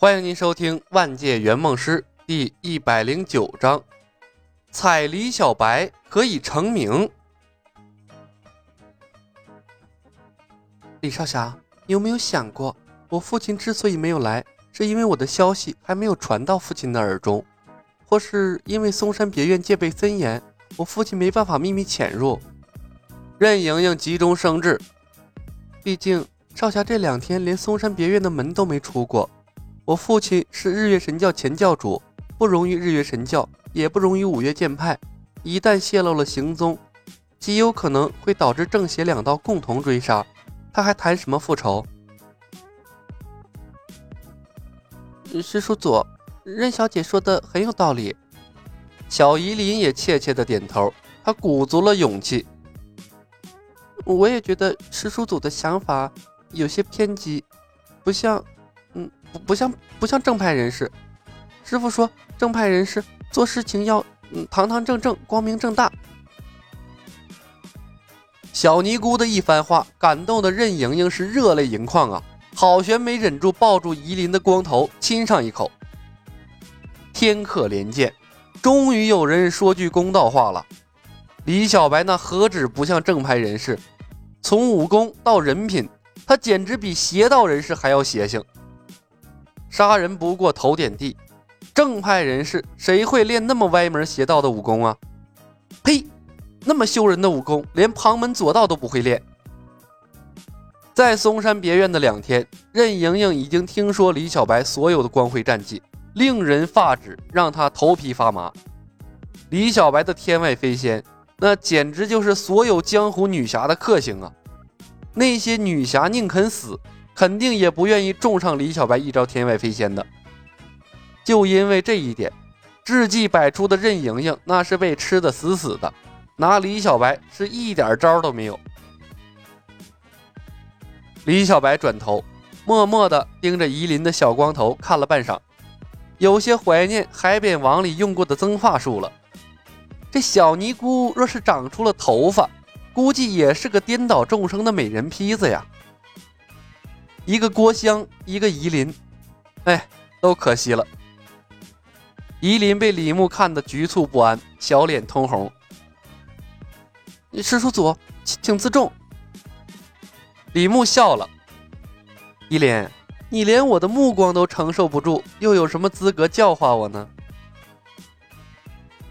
欢迎您收听《万界圆梦师》第一百零九章：采李小白可以成名。李少侠，你有没有想过，我父亲之所以没有来，是因为我的消息还没有传到父亲的耳中，或是因为嵩山别院戒备森严，我父亲没办法秘密潜入？任盈盈急中生智，毕竟少侠这两天连嵩山别院的门都没出过。我父亲是日月神教前教主，不容于日月神教，也不容于五岳剑派。一旦泄露了行踪，极有可能会导致正邪两道共同追杀。他还谈什么复仇？师叔祖，任小姐说的很有道理。小夷林也怯怯的点头，他鼓足了勇气。我也觉得师叔祖的想法有些偏激，不像。不不像不像正派人士。师傅说，正派人士做事情要嗯堂堂正正、光明正大。小尼姑的一番话感动的任盈盈是热泪盈眶啊！好悬没忍住抱住夷林的光头亲上一口。天可怜见，终于有人说句公道话了。李小白那何止不像正派人士，从武功到人品，他简直比邪道人士还要邪性。杀人不过头点地，正派人士谁会练那么歪门邪道的武功啊？呸！那么羞人的武功，连旁门左道都不会练。在嵩山别院的两天，任盈盈已经听说李小白所有的光辉战绩，令人发指，让他头皮发麻。李小白的天外飞仙，那简直就是所有江湖女侠的克星啊！那些女侠宁肯死。肯定也不愿意重上李小白一招天外飞仙的，就因为这一点，智计百出的任盈盈那是被吃的死死的，拿李小白是一点招都没有。李小白转头，默默地盯着夷林的小光头看了半晌，有些怀念海扁王里用过的增发术了。这小尼姑若是长出了头发，估计也是个颠倒众生的美人坯子呀。一个郭襄，一个夷陵，哎，都可惜了。夷陵被李牧看得局促不安，小脸通红。师叔祖，请请自重。李牧笑了。夷林，你连我的目光都承受不住，又有什么资格教化我呢？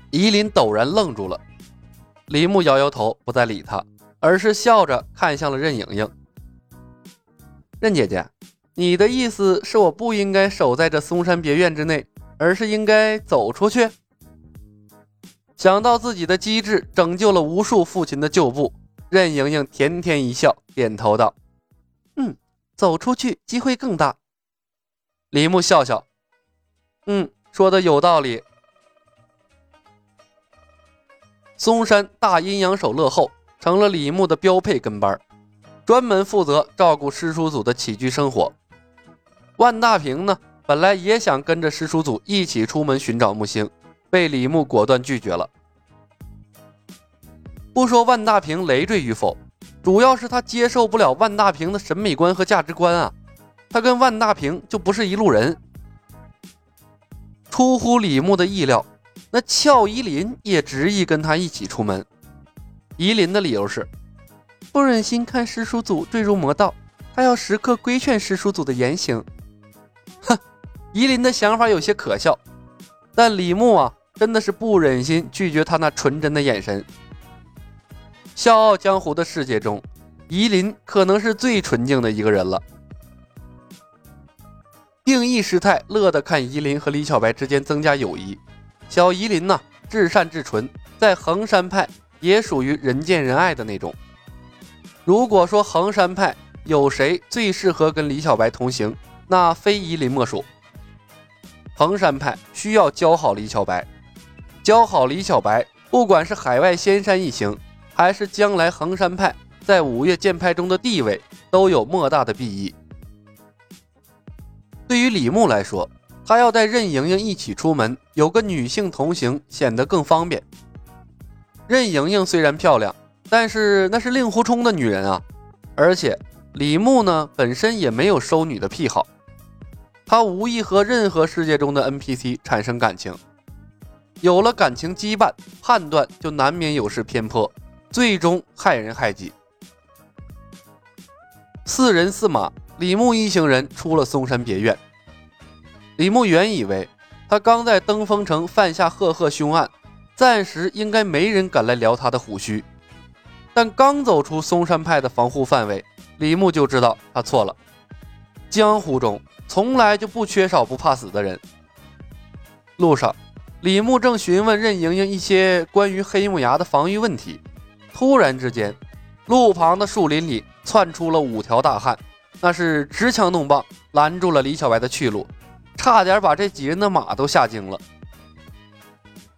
夷陵陡然愣住了。李牧摇摇头，不再理他，而是笑着看向了任盈盈。任姐姐，你的意思是我不应该守在这嵩山别院之内，而是应该走出去？想到自己的机智拯救了无数父亲的旧部，任盈盈甜甜一笑，点头道：“嗯，走出去机会更大。”李牧笑笑：“嗯，说的有道理。”嵩山大阴阳手乐后成了李牧的标配跟班儿。专门负责照顾师叔组的起居生活。万大平呢，本来也想跟着师叔组一起出门寻找木星，被李牧果断拒绝了。不说万大平累赘与否，主要是他接受不了万大平的审美观和价值观啊，他跟万大平就不是一路人。出乎李牧的意料，那俏依林也执意跟他一起出门。依林的理由是。不忍心看师叔祖坠入魔道，他要时刻规劝师叔祖的言行。哼，夷林的想法有些可笑，但李牧啊，真的是不忍心拒绝他那纯真的眼神。笑傲江湖的世界中，夷林可能是最纯净的一个人了。定义师太乐得看夷林和李小白之间增加友谊。小夷林呢，至善至纯，在衡山派也属于人见人爱的那种。如果说衡山派有谁最适合跟李小白同行，那非夷林莫属。衡山派需要教好李小白，教好李小白，不管是海外仙山一行，还是将来衡山派在五岳剑派中的地位，都有莫大的裨益。对于李牧来说，他要带任盈盈一起出门，有个女性同行，显得更方便。任盈盈虽然漂亮。但是那是令狐冲的女人啊，而且李牧呢本身也没有收女的癖好。他无意和任何世界中的 NPC 产生感情。有了感情羁绊，判断就难免有失偏颇，最终害人害己。四人四马，李牧一行人出了嵩山别院。李牧原以为他刚在登封城犯下赫赫凶案，暂时应该没人敢来撩他的虎须。但刚走出嵩山派的防护范围，李牧就知道他错了。江湖中从来就不缺少不怕死的人。路上，李牧正询问任盈盈一些关于黑木崖的防御问题，突然之间，路旁的树林里。窜出了五条大汉，那是持枪弄棒拦住了李小白的去路，差点把这几人的马都吓惊了。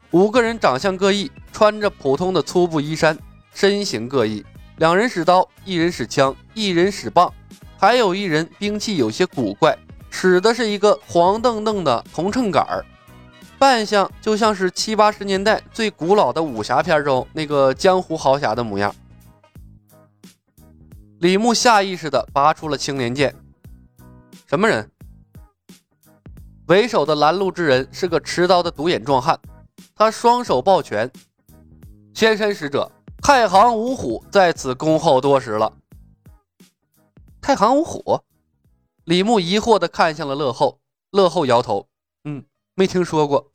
五个人长相各异，穿着普通的粗布衣衫，身形各异。两人使刀，一人使枪，一人使棒，还有一人兵器有些古怪，使的是一个黄澄澄的铜秤杆儿，扮相就像是七八十年代最古老的武侠片中那个江湖豪侠的模样。李牧下意识地拔出了青莲剑。什么人？为首的拦路之人是个持刀的独眼壮汉，他双手抱拳：“仙山使者，太行五虎在此恭候多时了。”太行五虎？李牧疑惑地看向了乐后，乐后摇头：“嗯，没听说过。”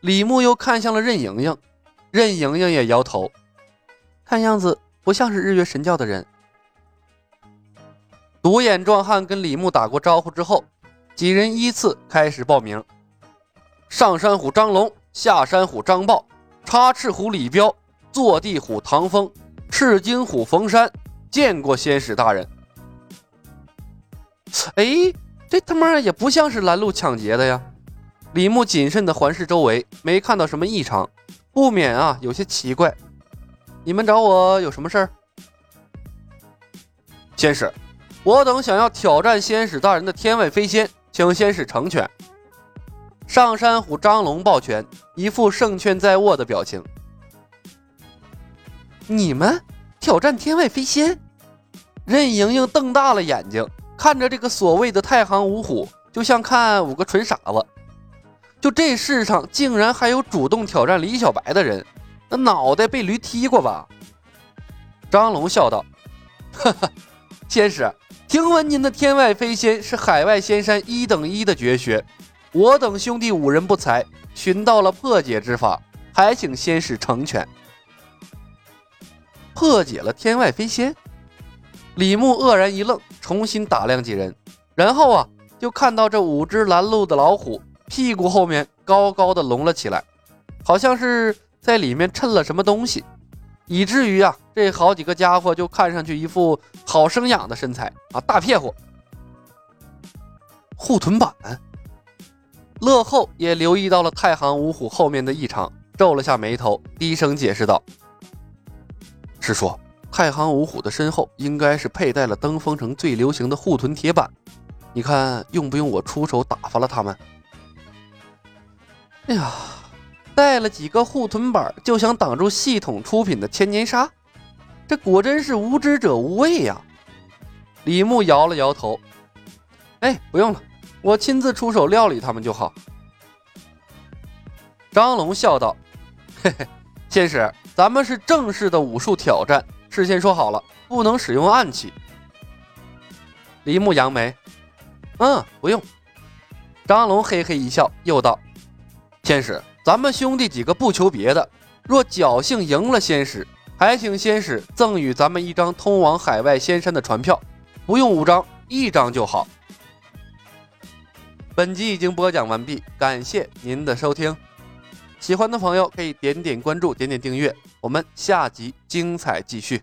李牧又看向了任盈盈，任盈盈也摇头，看样子不像是日月神教的人。独眼壮汉跟李牧打过招呼之后，几人依次开始报名：上山虎张龙、下山虎张豹、插翅虎李彪、坐地虎唐风、赤金虎冯山，见过仙使大人。哎，这他妈也不像是拦路抢劫的呀！李牧谨慎地环视周围，没看到什么异常，不免啊有些奇怪。你们找我有什么事儿？仙使。我等想要挑战仙使大人的天外飞仙，请仙使成全。上山虎张龙抱拳，一副胜券在握的表情。你们挑战天外飞仙？任盈盈瞪大了眼睛，看着这个所谓的太行五虎，就像看五个纯傻子。就这世上竟然还有主动挑战李小白的人，那脑袋被驴踢过吧？张龙笑道：“哈哈，仙使。”听闻您的天外飞仙是海外仙山一等一的绝学，我等兄弟五人不才，寻到了破解之法，还请仙使成全。破解了天外飞仙，李牧愕然一愣，重新打量几人，然后啊，就看到这五只拦路的老虎屁股后面高高的隆了起来，好像是在里面衬了什么东西。以至于啊，这好几个家伙就看上去一副好生养的身材啊，大屁股。护臀板，乐后也留意到了太行五虎后面的异常，皱了下眉头，低声解释道：“师叔，太行五虎的身后应该是佩戴了登封城最流行的护臀铁板，你看用不用我出手打发了他们？”哎呀。带了几个护臀板就想挡住系统出品的千年杀，这果真是无知者无畏呀！李牧摇了摇头，哎，不用了，我亲自出手料理他们就好。张龙笑道：“嘿嘿，仙使，咱们是正式的武术挑战，事先说好了，不能使用暗器。”李牧扬眉：“嗯，不用。”张龙嘿嘿一笑，又道：“仙使。”咱们兄弟几个不求别的，若侥幸赢了仙使，还请仙使赠予咱们一张通往海外仙山的船票，不用五张，一张就好。本集已经播讲完毕，感谢您的收听。喜欢的朋友可以点点关注，点点订阅，我们下集精彩继续。